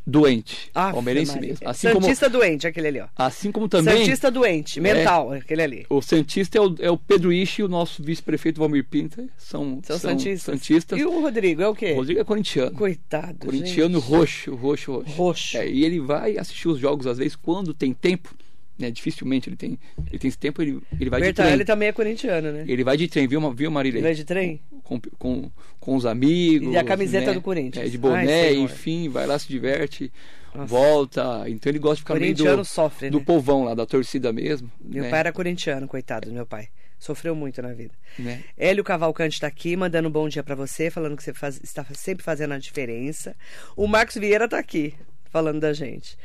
[SPEAKER 2] doente. Ah, palmeirense mesmo.
[SPEAKER 1] Assim Santista como, doente, aquele ali, ó.
[SPEAKER 2] Assim como também.
[SPEAKER 1] Santista doente, mental, é, aquele ali.
[SPEAKER 2] O Santista é o, é o Pedro Ishi e o nosso vice-prefeito Valmir Pinta. São, são, são santistas. santistas.
[SPEAKER 1] E o Rodrigo é o quê?
[SPEAKER 2] O Rodrigo é corintiano.
[SPEAKER 1] Coitado.
[SPEAKER 2] Corintiano
[SPEAKER 1] gente.
[SPEAKER 2] roxo, roxo, roxo.
[SPEAKER 1] Roxo.
[SPEAKER 2] É, e ele vai assistir os jogos, às vezes, quando tem tempo. Né, dificilmente ele tem, ele tem esse tempo, ele, ele vai
[SPEAKER 1] Bertalho
[SPEAKER 2] de trem.
[SPEAKER 1] também é corintiano, né?
[SPEAKER 2] Ele vai de trem, viu, viu Marília?
[SPEAKER 1] Ele vai de trem?
[SPEAKER 2] Com, com, com os amigos.
[SPEAKER 1] E a camiseta né? do Corinthians.
[SPEAKER 2] É, de boné, Ai, enfim, vai lá, se diverte, Nossa. volta. Então ele gosta de ficar meio do,
[SPEAKER 1] sofre,
[SPEAKER 2] do
[SPEAKER 1] né?
[SPEAKER 2] povão lá, da torcida mesmo.
[SPEAKER 1] Meu
[SPEAKER 2] né?
[SPEAKER 1] pai era corintiano, coitado do meu pai. Sofreu muito na vida.
[SPEAKER 2] Né?
[SPEAKER 1] Hélio Cavalcante está aqui, mandando um bom dia para você, falando que você faz, está sempre fazendo a diferença. O Marcos Vieira está aqui, falando da gente.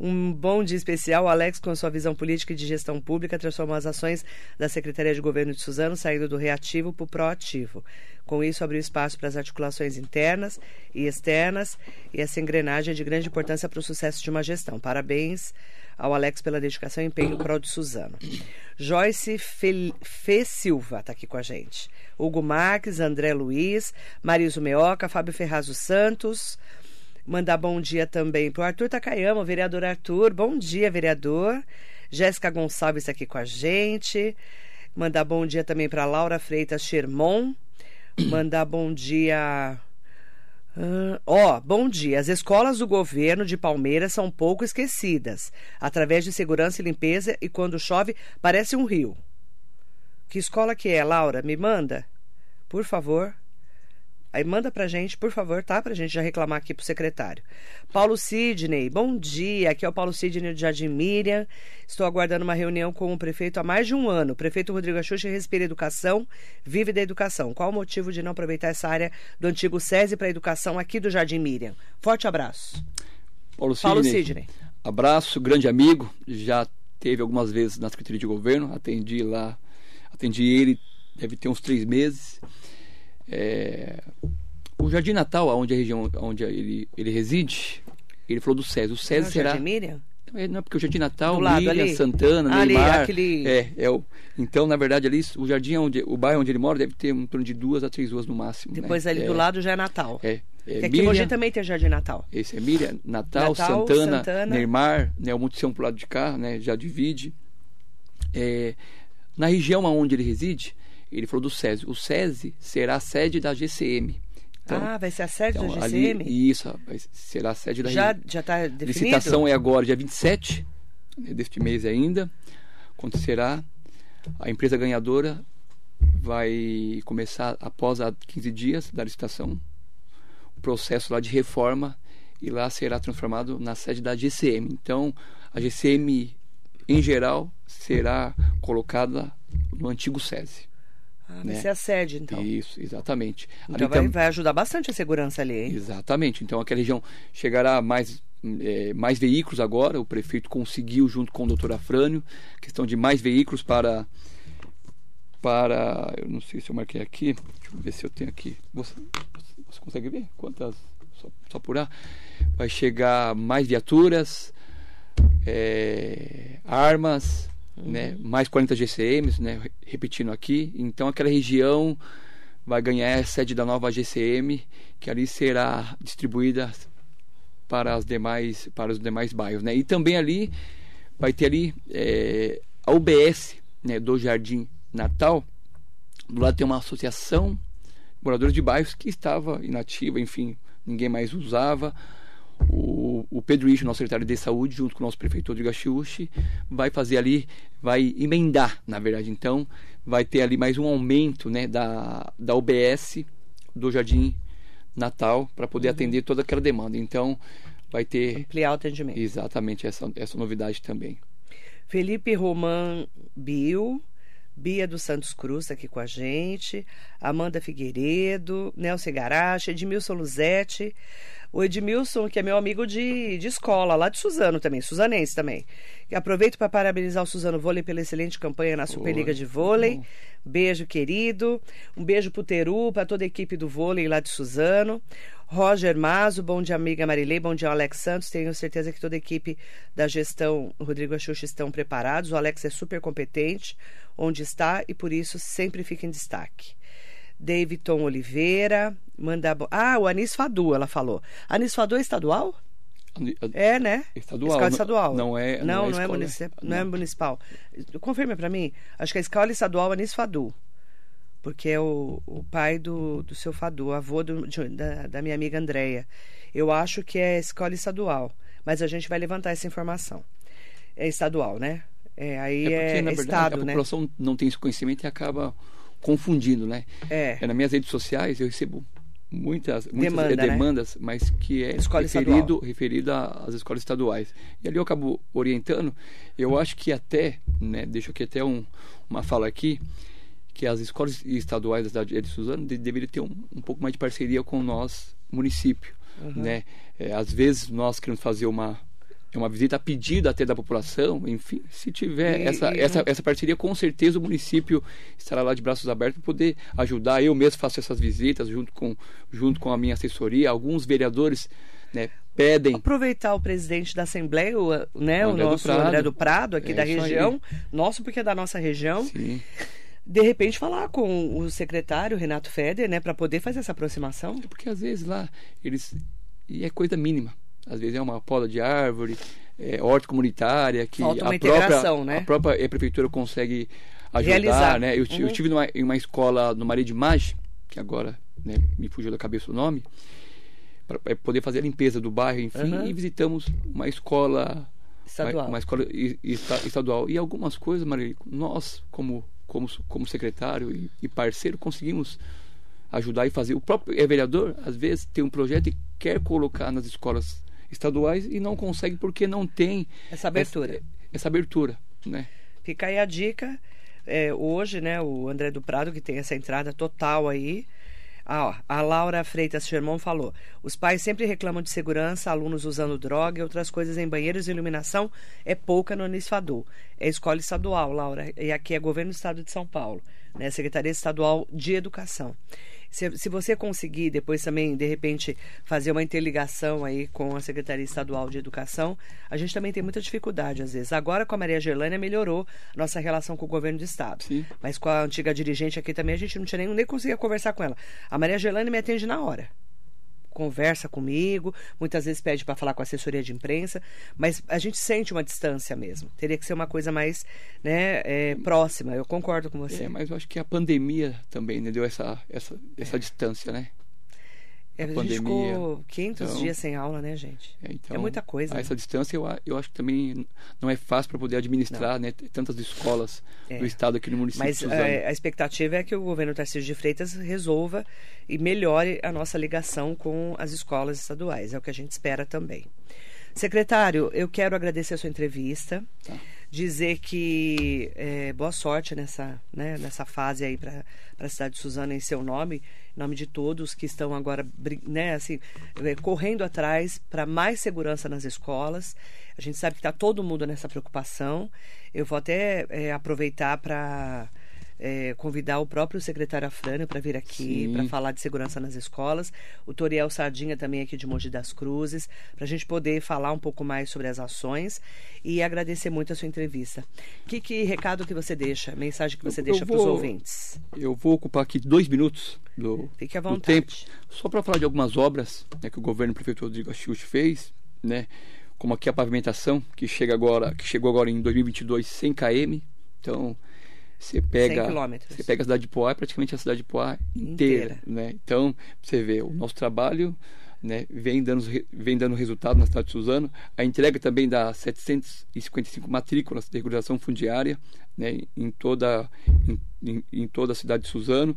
[SPEAKER 1] Um bom dia especial. Alex, com sua visão política e de gestão pública, transformou as ações da Secretaria de Governo de Suzano, saindo do reativo para o proativo. Com isso, abriu espaço para as articulações internas e externas, e essa engrenagem é de grande importância para o sucesso de uma gestão. Parabéns ao Alex pela dedicação e empenho pro de Suzano. Joyce Fe, Fe Silva está aqui com a gente. Hugo Marques, André Luiz, Mariso Meoca, Fábio Ferraz Santos, Mandar bom dia também para o Arthur Takayama, o vereador Arthur. Bom dia, vereador. Jéssica Gonçalves aqui com a gente. Mandar bom dia também para Laura Freitas Shermon. Mandar bom dia. Ó, uh, oh, bom dia. As escolas do governo de Palmeiras são pouco esquecidas. Através de segurança e limpeza, e quando chove, parece um rio. Que escola que é, Laura? Me manda, por favor. Aí manda pra gente, por favor, tá? Pra gente já reclamar aqui pro secretário. Paulo Sidney, bom dia. Aqui é o Paulo Sidney de Jardim Miriam. Estou aguardando uma reunião com o prefeito há mais de um ano. O prefeito Rodrigo Axuxa respira educação, vive da educação. Qual o motivo de não aproveitar essa área do antigo SESI para educação aqui do Jardim Miriam? Forte abraço.
[SPEAKER 2] Paulo Sidney. Paulo Sidney. Abraço, grande amigo. Já teve algumas vezes na Secretaria de Governo. Atendi lá, atendi ele, deve ter uns três meses. É, o Jardim Natal, onde a região onde ele, ele reside, ele falou do SESI. O SESI
[SPEAKER 1] Não,
[SPEAKER 2] será.
[SPEAKER 1] Jardim Miriam?
[SPEAKER 2] É, não, porque o Jardim Natal,
[SPEAKER 1] ali?
[SPEAKER 2] Santana,
[SPEAKER 1] Ali,
[SPEAKER 2] Neymar.
[SPEAKER 1] aquele-
[SPEAKER 2] É, é o, então, na verdade, ali, o jardim é onde, o bairro onde ele mora deve ter em torno de duas a três ruas no máximo. né?
[SPEAKER 1] Depois ali
[SPEAKER 2] é,
[SPEAKER 1] do lado já é Natal.
[SPEAKER 2] É, é
[SPEAKER 1] aqui
[SPEAKER 2] Miriam,
[SPEAKER 1] também tem Jardim Natal.
[SPEAKER 2] esse é Miriam, Natal,
[SPEAKER 1] Natal,
[SPEAKER 2] Santana,
[SPEAKER 1] Santana.
[SPEAKER 2] Neymar, né, o Multição pro lado de cá, né, já divide. É, na região onde ele reside, ele falou do SESI. O SESI será a sede da GCM. Então,
[SPEAKER 1] ah, vai ser a sede
[SPEAKER 2] então,
[SPEAKER 1] da
[SPEAKER 2] ali,
[SPEAKER 1] GCM?
[SPEAKER 2] isso, rapaz, será a sede da
[SPEAKER 1] já está
[SPEAKER 2] A
[SPEAKER 1] definido?
[SPEAKER 2] licitação é agora, dia 27 né, deste mês ainda. Acontecerá. A empresa ganhadora vai começar após a 15 dias da licitação o processo lá de reforma e lá será transformado na sede da GCM. Então, a GCM em geral será colocada no antigo SESI.
[SPEAKER 1] Ah, vai
[SPEAKER 2] né?
[SPEAKER 1] ser a sede, então.
[SPEAKER 2] Isso, exatamente.
[SPEAKER 1] Então
[SPEAKER 2] Ali
[SPEAKER 1] vai,
[SPEAKER 2] tam-
[SPEAKER 1] vai ajudar bastante a segurança ali, hein?
[SPEAKER 2] Exatamente. Então aquela região chegará mais eh, mais veículos agora. O prefeito conseguiu junto com o doutor Afrânio questão de mais veículos para para eu não sei se eu marquei aqui. Deixa eu ver se eu tenho aqui. Você, você consegue ver quantas? Só, só apurar. Vai chegar mais viaturas, eh, armas, né? Mais 40 GCMs, né? Repetindo aqui. Então aquela região vai ganhar a sede da nova GCM, que ali será distribuída para as demais para os demais bairros, né? E também ali vai ter ali eh, a UBS, né, do Jardim Natal. Do lado tem uma associação moradores de bairros que estava inativa, enfim, ninguém mais usava. O, o Pedro Ixo, nosso secretário de saúde, junto com o nosso prefeito Rodrigo Achiuchi, vai fazer ali, vai emendar, na verdade. Então, vai ter ali mais um aumento né, da, da UBS do Jardim Natal para poder atender toda aquela demanda. Então, vai ter
[SPEAKER 1] Ampliar o atendimento.
[SPEAKER 2] exatamente essa, essa novidade também.
[SPEAKER 1] Felipe Roman Bio, Bia dos Santos Cruz tá aqui com a gente, Amanda Figueiredo, Nelson Garache, Edmilson Luzetti, o Edmilson, que é meu amigo de, de escola, lá de Suzano também, suzanense também. E aproveito para parabenizar o Suzano Vôlei pela excelente campanha na Superliga de Vôlei. Beijo, querido. Um beijo pro Teru, para toda a equipe do vôlei lá de Suzano. Roger Mazo, bom dia, amiga Marilei, bom dia, Alex Santos. Tenho certeza que toda a equipe da gestão Rodrigo Axuxa estão preparados. O Alex é super competente onde está e por isso sempre fica em destaque. Davidton Oliveira, manda. Ah, o Anis Fadu, ela falou. Anis Fadu é estadual? É, né?
[SPEAKER 2] Estadual,
[SPEAKER 1] Escola
[SPEAKER 2] não-
[SPEAKER 1] estadual.
[SPEAKER 2] não é-
[SPEAKER 1] Não,
[SPEAKER 2] não é
[SPEAKER 1] não, é,
[SPEAKER 2] escola-
[SPEAKER 1] munici- não é
[SPEAKER 2] não.
[SPEAKER 1] municipal. Confirma pra mim. Acho que é a escola estadual Anis Fadu. Porque é o, o pai do, do seu Fadu, avô do- de- da, da minha amiga Andréia. Eu acho que é escola estadual. Mas a gente vai levantar essa informação. É estadual, né? É, aí
[SPEAKER 2] É
[SPEAKER 1] é,
[SPEAKER 2] porque, na
[SPEAKER 1] é
[SPEAKER 2] verdade,
[SPEAKER 1] estado,
[SPEAKER 2] a
[SPEAKER 1] né?
[SPEAKER 2] população não tem esse conhecimento e acaba confundindo, né?
[SPEAKER 1] É.
[SPEAKER 2] É, nas minhas redes sociais eu recebo muitas, muitas
[SPEAKER 1] Demanda, né?
[SPEAKER 2] demandas, mas que é
[SPEAKER 1] Escola
[SPEAKER 2] referido,
[SPEAKER 1] estadual.
[SPEAKER 2] referido às escolas estaduais. E ali eu acabo orientando. Eu acho que até, né, deixo aqui até um, uma fala aqui, que as escolas estaduais da cidade de Suzano de, deveriam ter um, um pouco mais de parceria com nós, município.
[SPEAKER 1] Uhum.
[SPEAKER 2] Né? É, às vezes nós queremos fazer uma, uma visita a pedido até da população, enfim, se tiver
[SPEAKER 1] E-
[SPEAKER 2] essa,
[SPEAKER 1] e
[SPEAKER 2] essa, essa parceria, com certeza o município estará lá de braços abertos para poder ajudar. Eu mesmo faço essas visitas junto com, junto com a minha assessoria. Alguns vereadores né, pedem.
[SPEAKER 1] Aproveitar o presidente da Assembleia, o, né,
[SPEAKER 2] O André do
[SPEAKER 1] nosso
[SPEAKER 2] Prado.
[SPEAKER 1] André do Prado, aqui
[SPEAKER 2] É
[SPEAKER 1] da
[SPEAKER 2] isso aí.
[SPEAKER 1] região, nosso porque é da nossa região,
[SPEAKER 2] Sim.
[SPEAKER 1] de repente falar com o secretário Renato Feder, né, para poder fazer essa aproximação.
[SPEAKER 2] Porque às vezes lá eles. E é coisa mínima. Às vezes é uma poda de árvore, é, horta comunitária, que a própria,
[SPEAKER 1] né?
[SPEAKER 2] a própria prefeitura consegue ajudar.
[SPEAKER 1] Realizar.
[SPEAKER 2] Né? Eu, ti- eu
[SPEAKER 1] Uhum.
[SPEAKER 2] tive numa, em uma escola no Maria de Maggi, que agora né, me fugiu da cabeça o nome, para poder fazer a limpeza do bairro, enfim,
[SPEAKER 1] Uhum.
[SPEAKER 2] e visitamos uma escola
[SPEAKER 1] Estadual.
[SPEAKER 2] Uma, uma escola esta- estadual. E algumas coisas, Maria, nós, como, como, como secretário e, e parceiro, conseguimos ajudar e fazer. O próprio é vereador, às vezes, tem um projeto e quer colocar nas escolas estaduais e não consegue porque não tem
[SPEAKER 1] Essa abertura.
[SPEAKER 2] essa, essa abertura, né?
[SPEAKER 1] Fica aí a dica. é, hoje, né, o André do Prado, que tem essa entrada total aí. Ah, ó, a Laura Freitas Sherman falou: os pais sempre reclamam de segurança, alunos usando droga e outras coisas em banheiros e iluminação é pouca no Unisfadu. É escola estadual, Laura, e aqui é governo do estado de São Paulo, né, Secretaria Estadual de Educação. Se, se você conseguir depois também, de repente, fazer uma interligação aí com a Secretaria Estadual de Educação, a gente também tem muita dificuldade às vezes. Agora com a Maria Gerlânia melhorou nossa relação com o governo do estado.
[SPEAKER 2] Sim.
[SPEAKER 1] Mas com a antiga dirigente aqui também a gente não tinha nem, nem conseguia conversar com ela. A Maria Gerlânia me atende na hora conversa comigo, muitas vezes pede para falar com a assessoria de imprensa, mas a gente sente uma distância mesmo. Teria que ser uma coisa mais né, é, próxima. Eu concordo com você.
[SPEAKER 2] É, mas eu acho que a pandemia também né, deu essa, essa, essa é. distância, né?
[SPEAKER 1] É, a, a gente ficou 500 então, dias sem aula, né, gente? É, então, é muita coisa.
[SPEAKER 2] Né? Essa distância eu, eu acho que também não é fácil para poder administrar, não. né? Tantas escolas é. do estado aqui no município.
[SPEAKER 1] Mas é, a expectativa é que o governo Tarcísio de Freitas resolva e melhore a nossa ligação com as escolas estaduais. É o que a gente espera também. Secretário, eu quero agradecer a sua entrevista. Tá dizer que é, boa sorte nessa, né, nessa fase aí para a cidade de Suzano em seu nome, em nome de todos que estão agora né, assim, é, correndo atrás para mais segurança nas escolas. A gente sabe que está todo mundo nessa preocupação. Eu vou até é, aproveitar para é, convidar o próprio secretário Afrânio para vir aqui para falar de segurança nas escolas, o Toriel Sardinha também aqui de Mogi das Cruzes, para a gente poder falar um pouco mais sobre as ações e agradecer muito a sua entrevista. Que, que recado que você deixa, mensagem que você eu, deixa para os ouvintes?
[SPEAKER 2] Eu vou ocupar aqui dois minutos do, Fique à vontade. do tempo, só para falar de algumas obras né, que o governo prefeito Rodrigo Axux fez, né? como aqui a pavimentação que chega agora que chegou agora em 2022 100 km então você pega, você pega a cidade de Poá, praticamente a cidade de Poá inteira, inteira. né? Então, você vê, o nosso trabalho né, vem, dando, vem dando resultado na cidade de Suzano. A entrega também das 755 matrículas de regularização fundiária né, em, toda, em, em, toda a cidade de Suzano.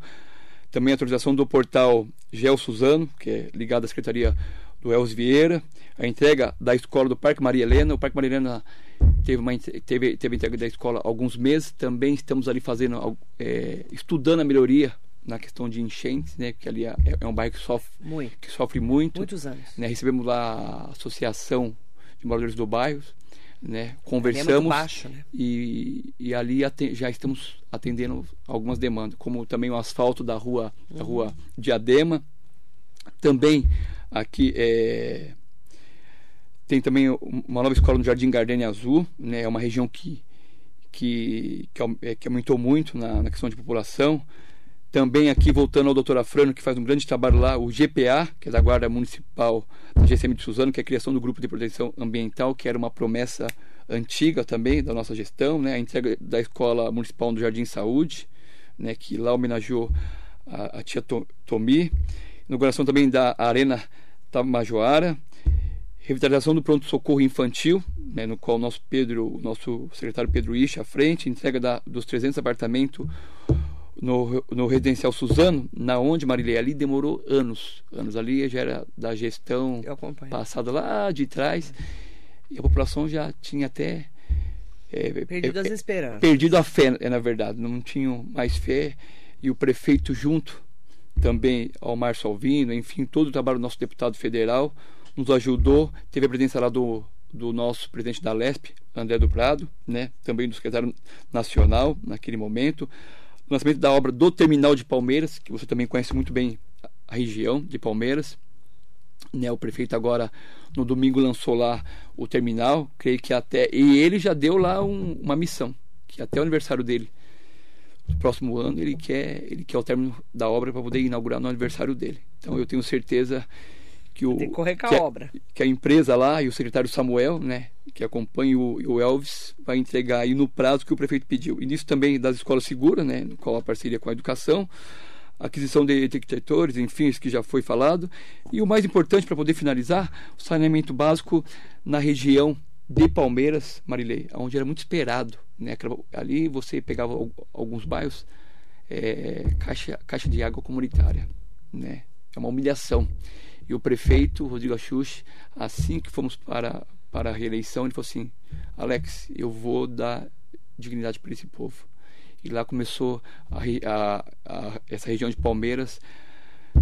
[SPEAKER 2] Também a atualização do portal Gel Suzano, que é ligado à Secretaria do Elvis Vieira. A entrega da escola do Parque Maria Helena. O Parque Maria Helena teve uma teve teve entrega da escola há alguns meses também estamos ali fazendo é, estudando a melhoria na questão de enchentes né que ali é, é um bairro que sofre muito. que sofre muito
[SPEAKER 1] muitos anos
[SPEAKER 2] né recebemos lá a associação de moradores do bairro né conversamos é
[SPEAKER 1] baixo, né?
[SPEAKER 2] e, e ali já estamos atendendo algumas demandas como também o asfalto da rua uhum. da rua Diadema também aqui é, tem também uma nova escola no Jardim Gardenia Azul, né? É uma região que, que, que, que aumentou muito na, na, questão de população. Também aqui, voltando ao doutor Afrano, que faz um grande trabalho lá, o GPA, que é da Guarda Municipal do GCM de Suzano, que é a criação do Grupo de Proteção Ambiental, que era uma promessa antiga também da nossa gestão, né? A entrega da Escola Municipal do Jardim Saúde, né? Que lá homenageou a, a tia Tomi. Inauguração também da Arena Tamajoara revitalização do pronto-socorro infantil, né, no qual o nosso Pedro, nosso secretário Pedro Isha à frente, entrega da, dos 300 apartamentos no, no residencial Suzano, na onde Marilei ali demorou anos, anos ali já era da gestão passada lá de trás e a população já tinha até
[SPEAKER 1] é, perdido é, as esperanças,
[SPEAKER 2] perdido a fé, é, na verdade, não tinham mais fé e o prefeito junto também ao Márcio Alvino, enfim, todo o trabalho do nosso deputado federal nos ajudou. Teve a presença lá do, do nosso presidente da LESP, André do Prado, né? também do secretário nacional naquele momento. O lançamento da obra do Terminal de Palmeiras, que você também conhece muito bem a região de Palmeiras. Né, o prefeito agora no domingo lançou lá o terminal, creio que até e ele já deu lá um, uma missão que até o aniversário dele, no próximo ano ele quer ele quer o término da obra para poder inaugurar no aniversário dele. Então eu tenho certeza que o
[SPEAKER 1] Tem que a
[SPEAKER 2] que
[SPEAKER 1] obra.
[SPEAKER 2] que a empresa lá e o secretário Samuel, né, que acompanha o, o, Elvis, vai entregar aí no prazo que o prefeito pediu. E nisso também das escolas seguras, né, no qual a parceria com a educação, aquisição de detectores, enfim, isso que já foi falado. E o mais importante para poder finalizar, o saneamento básico na região de Palmeiras, Marilei, onde era muito esperado, né, ali você pegava alguns bairros é, caixa, caixa de água comunitária, né? É uma humilhação. E o prefeito, Rodrigo Axux, assim que fomos para, para a reeleição, ele falou assim: Alex, eu vou dar dignidade para esse povo. E lá começou a, a, a, essa região de Palmeiras,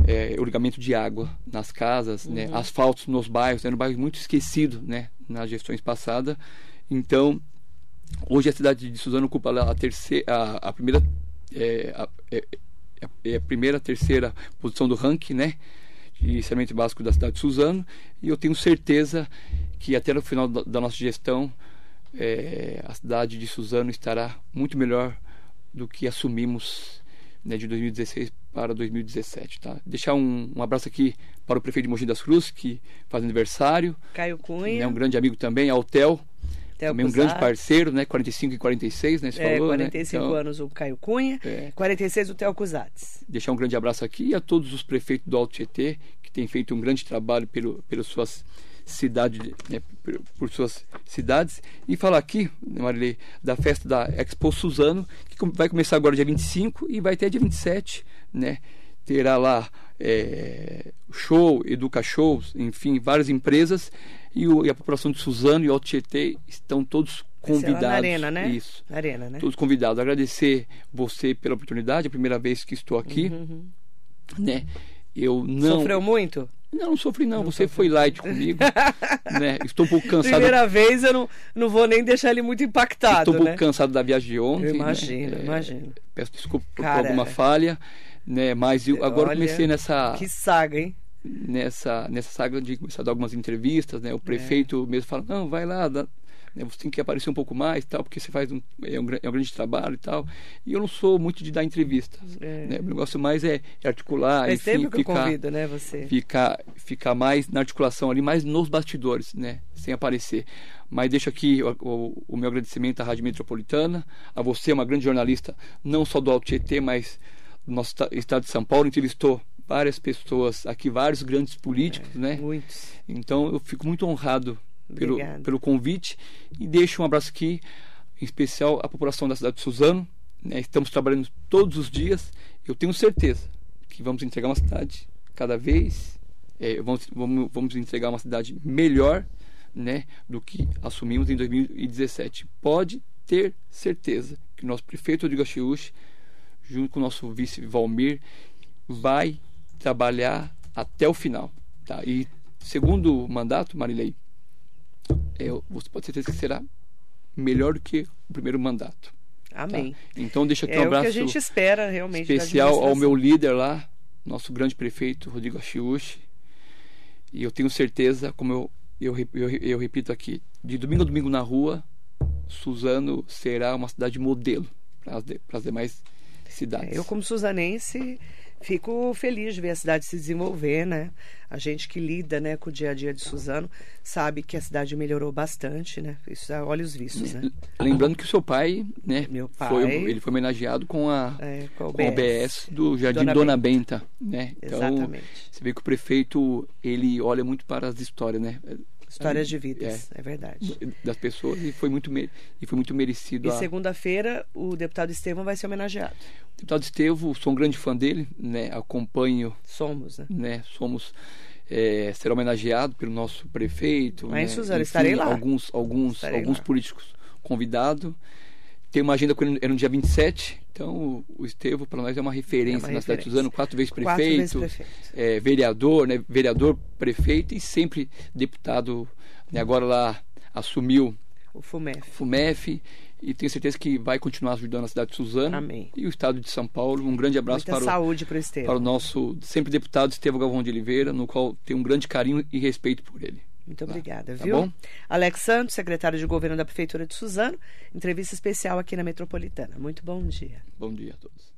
[SPEAKER 2] é, irrigamento de água nas casas, né, uhum. né, asfaltos nos bairros, era um bairro muito esquecido né, nas gestões passadas. Então, hoje a cidade de Suzano ocupa a terceira, a, a primeira, é, a, é, é a primeira, terceira posição do ranking, né? De saneamento básico da cidade de Suzano. E eu tenho certeza que até no final da nossa gestão, é, a cidade de Suzano estará muito melhor do que assumimos né, de 2016 para 2017. Tá? Deixar um, um, abraço aqui para o prefeito de Mogi das Cruzes, que faz aniversário.
[SPEAKER 1] Caio Cunha.
[SPEAKER 2] É um grande amigo também, Altel. Theo também um grande parceiro, né? 45 e 46, né? Você
[SPEAKER 1] é,
[SPEAKER 2] falou,
[SPEAKER 1] 45 né? então, anos o Caio Cunha, é. 46 o Theo Cusatz.
[SPEAKER 2] Deixar um grande abraço aqui a todos os prefeitos do Alto Tietê, que têm feito um grande trabalho pelo, pelas suas cidades, né? por, por suas cidades. E falar aqui, Marilei, da festa da Expo Suzano, que vai começar agora dia 25 e vai até dia 27, né? Terá lá é, show, Educa Shows, enfim, várias empresas e, o, e a população de Suzano e Alto Tietê estão todos convidados. Na
[SPEAKER 1] arena, né?
[SPEAKER 2] Isso.
[SPEAKER 1] Na arena, né?
[SPEAKER 2] Todos convidados. Agradecer você pela oportunidade, a primeira vez que estou aqui, uhum. né? Eu não
[SPEAKER 1] Sofreu muito?
[SPEAKER 2] Não, não sofri não. não você sofri. foi light comigo, né? Estou um pouco cansado.
[SPEAKER 1] Primeira vez eu não, não vou nem deixar ele muito impactado,
[SPEAKER 2] Estou um pouco
[SPEAKER 1] né?
[SPEAKER 2] cansado da viagem de ontem. Eu
[SPEAKER 1] imagino, né? imagino.
[SPEAKER 2] Peço desculpa por alguma falha, né? Mas eu agora Olha, comecei nessa
[SPEAKER 1] Que saga, hein?
[SPEAKER 2] nessa, nessa saga de começar a dar algumas entrevistas, né? O prefeito é. mesmo fala, não, vai lá, dá, né? você tem que aparecer um pouco mais, tal, porque você faz um é, um, é um grande trabalho e tal. E eu não sou muito de dar entrevistas, é. né? O negócio mais é, é articular,
[SPEAKER 1] Faz
[SPEAKER 2] enfim,
[SPEAKER 1] tempo que ficar, eu convido, né, você?
[SPEAKER 2] Ficar, ficar mais na articulação ali, mais nos bastidores, né? Sem aparecer. Mas deixo aqui o, o, o meu agradecimento à Rádio Metropolitana, a você, uma grande jornalista, não só do Alto Tietê, mas nosso estado de São Paulo, entrevistou várias pessoas aqui, vários grandes políticos, é, né?
[SPEAKER 1] Muitos.
[SPEAKER 2] Então eu fico muito honrado pelo, pelo convite e deixo um abraço aqui, em especial à população da cidade de Suzano. Né? Estamos trabalhando todos os dias. Eu tenho certeza que vamos entregar uma cidade cada vez, é, vamos, vamos, vamos entregar uma cidade melhor né, do que assumimos em 2017. Pode ter certeza que o nosso prefeito Rodrigo Achiuchi, junto com o nosso vice Valmir, vai trabalhar até o final. Tá? E segundo mandato, Marilei, você pode ter certeza que será melhor do que o primeiro mandato.
[SPEAKER 1] Tá? Amém.
[SPEAKER 2] Tá? Então deixa aqui
[SPEAKER 1] é
[SPEAKER 2] um abraço
[SPEAKER 1] o que a gente espera realmente
[SPEAKER 2] especial ao meu líder lá, nosso grande prefeito Rodrigo Achiuchi. E eu tenho certeza, como eu, eu, eu, eu repito aqui, de domingo a domingo na rua, Suzano será uma cidade modelo para as demais
[SPEAKER 1] eu, como suzanense, fico feliz de ver a cidade se desenvolver, né? A gente que lida, né, com o dia a dia de Suzano sabe que a cidade melhorou bastante, né? Isso é olhos vistos, né?
[SPEAKER 2] Lembrando que o seu pai, né,
[SPEAKER 1] Meu pai,
[SPEAKER 2] foi, ele foi homenageado com a, é, com a OBS, com a OBS do Jardim Dona, Dona Benta. Benta, né?
[SPEAKER 1] Então, Exatamente.
[SPEAKER 2] Você vê que o prefeito, ele olha muito para as histórias, né?
[SPEAKER 1] Histórias de vidas, é, é, verdade.
[SPEAKER 2] Das pessoas e foi muito, e foi muito merecido.
[SPEAKER 1] E
[SPEAKER 2] a...
[SPEAKER 1] segunda-feira o deputado Estevão vai ser homenageado.
[SPEAKER 2] O deputado Estevão, sou um grande fã dele, né? Acompanho.
[SPEAKER 1] Somos, né?
[SPEAKER 2] né? Somos. É, será homenageado pelo nosso prefeito.
[SPEAKER 1] Mas,
[SPEAKER 2] né?
[SPEAKER 1] Suzana, Enfim, estarei lá.
[SPEAKER 2] Alguns, alguns, alguns lá. políticos convidados. Tem uma agenda com é no dia 27, então o Estevo para nós é uma referência é uma na referência. cidade de Suzano, quatro vezes prefeito, quatro vezes prefeito. É, vereador, né, vereador, prefeito e sempre deputado. Né, agora lá assumiu
[SPEAKER 1] o FUMEF.
[SPEAKER 2] FUMEF e tenho certeza que vai continuar ajudando a cidade de Suzano
[SPEAKER 1] Amém.
[SPEAKER 2] e o estado de São Paulo. Um grande abraço
[SPEAKER 1] Muita
[SPEAKER 2] para
[SPEAKER 1] saúde
[SPEAKER 2] o,
[SPEAKER 1] para o
[SPEAKER 2] para o nosso sempre deputado Estevão Galvão de Oliveira, no qual tenho um grande carinho e respeito por ele.
[SPEAKER 1] Muito tá. obrigada,
[SPEAKER 2] tá
[SPEAKER 1] viu?
[SPEAKER 2] Bom?
[SPEAKER 1] Alex Santos, secretário de governo da Prefeitura de Suzano, entrevista especial aqui na Metropolitana. Muito bom dia.
[SPEAKER 2] Bom dia a todos.